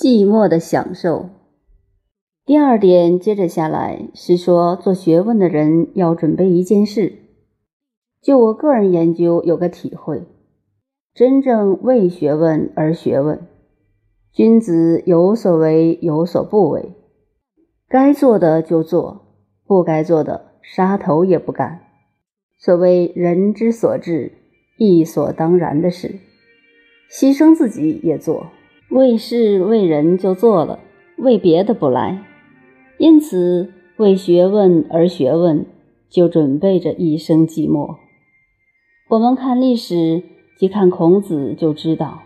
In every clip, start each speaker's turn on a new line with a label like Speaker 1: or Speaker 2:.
Speaker 1: 寂寞的享受。第二点，接着下来是说，做学问的人要准备一件事。就我个人研究，有个体会：真正为学问而学问，君子有所为，有所不为。该做的就做，不该做的杀头也不干。所谓人之所至，亦所当然的事，牺牲自己也做。为事为人就做了，为别的不来。因此，为学问而学问，就准备着一生寂寞。我们看历史，即看孔子就知道，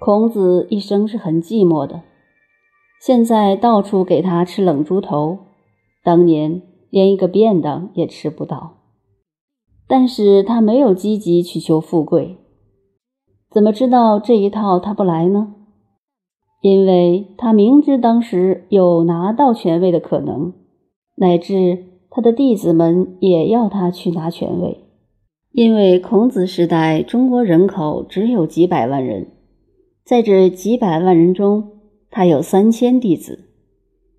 Speaker 1: 孔子一生是很寂寞的。现在到处给他吃冷猪头，当年连一个便当也吃不到。但是他没有积极去求富贵。怎么知道这一套他不来呢？因为他明知当时有拿到权位的可能，乃至他的弟子们也要他去拿权位。因为孔子时代中国人口只有几百万人，在这几百万人中，他有三千弟子，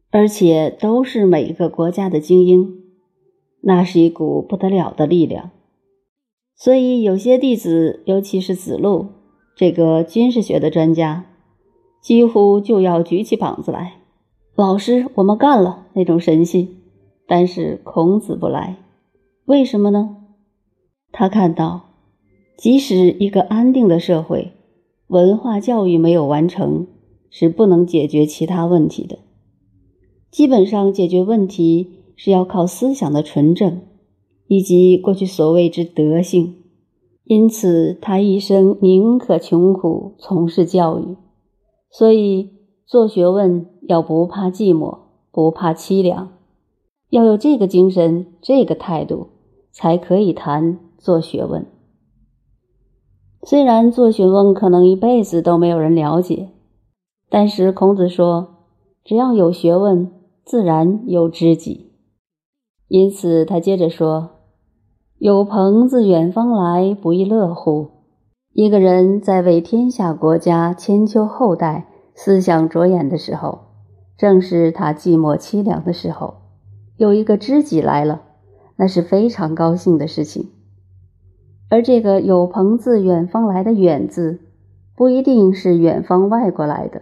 Speaker 1: 而且都是每一个国家的精英，那是一股不得了的力量。所以有些弟子，尤其是子路。这个军事学的专家几乎就要举起膀子来，老师，我们干了那种神气。但是孔子不来，为什么呢？他看到，即使一个安定的社会，文化教育没有完成，是不能解决其他问题的。基本上解决问题是要靠思想的纯正，以及过去所谓之德性。因此，他一生宁可穷苦从事教育。所以，做学问要不怕寂寞，不怕凄凉，要有这个精神、这个态度，才可以谈做学问。虽然做学问可能一辈子都没有人了解，但是孔子说：“只要有学问，自然有知己。”因此，他接着说。有朋自远方来，不亦乐乎？一个人在为天下国家千秋后代思想着眼的时候，正是他寂寞凄凉的时候。有一个知己来了，那是非常高兴的事情。而这个有朋自远方来的“远”字，不一定是远方外国来的。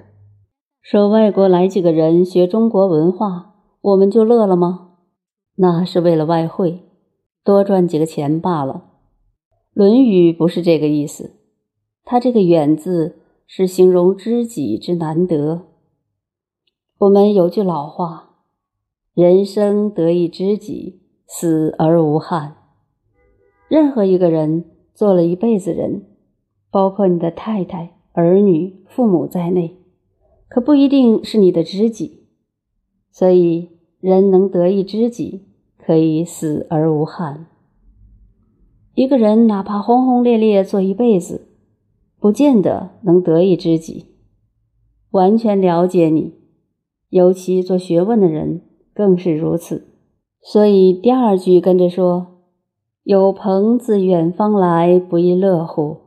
Speaker 1: 说外国来几个人学中国文化，我们就乐了吗？那是为了外汇。多赚几个钱罢了，《论语》不是这个意思。它这个“远”字是形容知己之难得。我们有句老话：“人生得一知己，死而无憾。”任何一个人做了一辈子人，包括你的太太、儿女、父母在内，可不一定是你的知己。所以，人能得一知己。可以死而无憾。一个人哪怕轰轰烈烈做一辈子，不见得能得一知己，完全了解你。尤其做学问的人更是如此。所以第二句跟着说：“有朋自远方来，不亦乐乎？”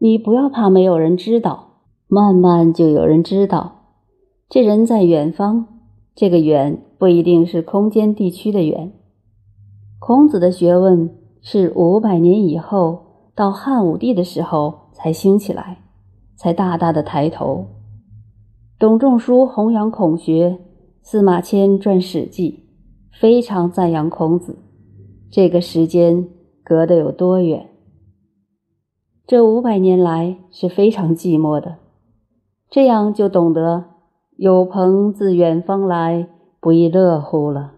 Speaker 1: 你不要怕没有人知道，慢慢就有人知道。这人在远方。这个远不一定是空间地区的远。孔子的学问是五百年以后到汉武帝的时候才兴起来，才大大的抬头。董仲舒弘扬孔学，司马迁传《史记》，非常赞扬孔子。这个时间隔得有多远？这五百年来是非常寂寞的，这样就懂得。有朋自远方来，不亦乐乎了。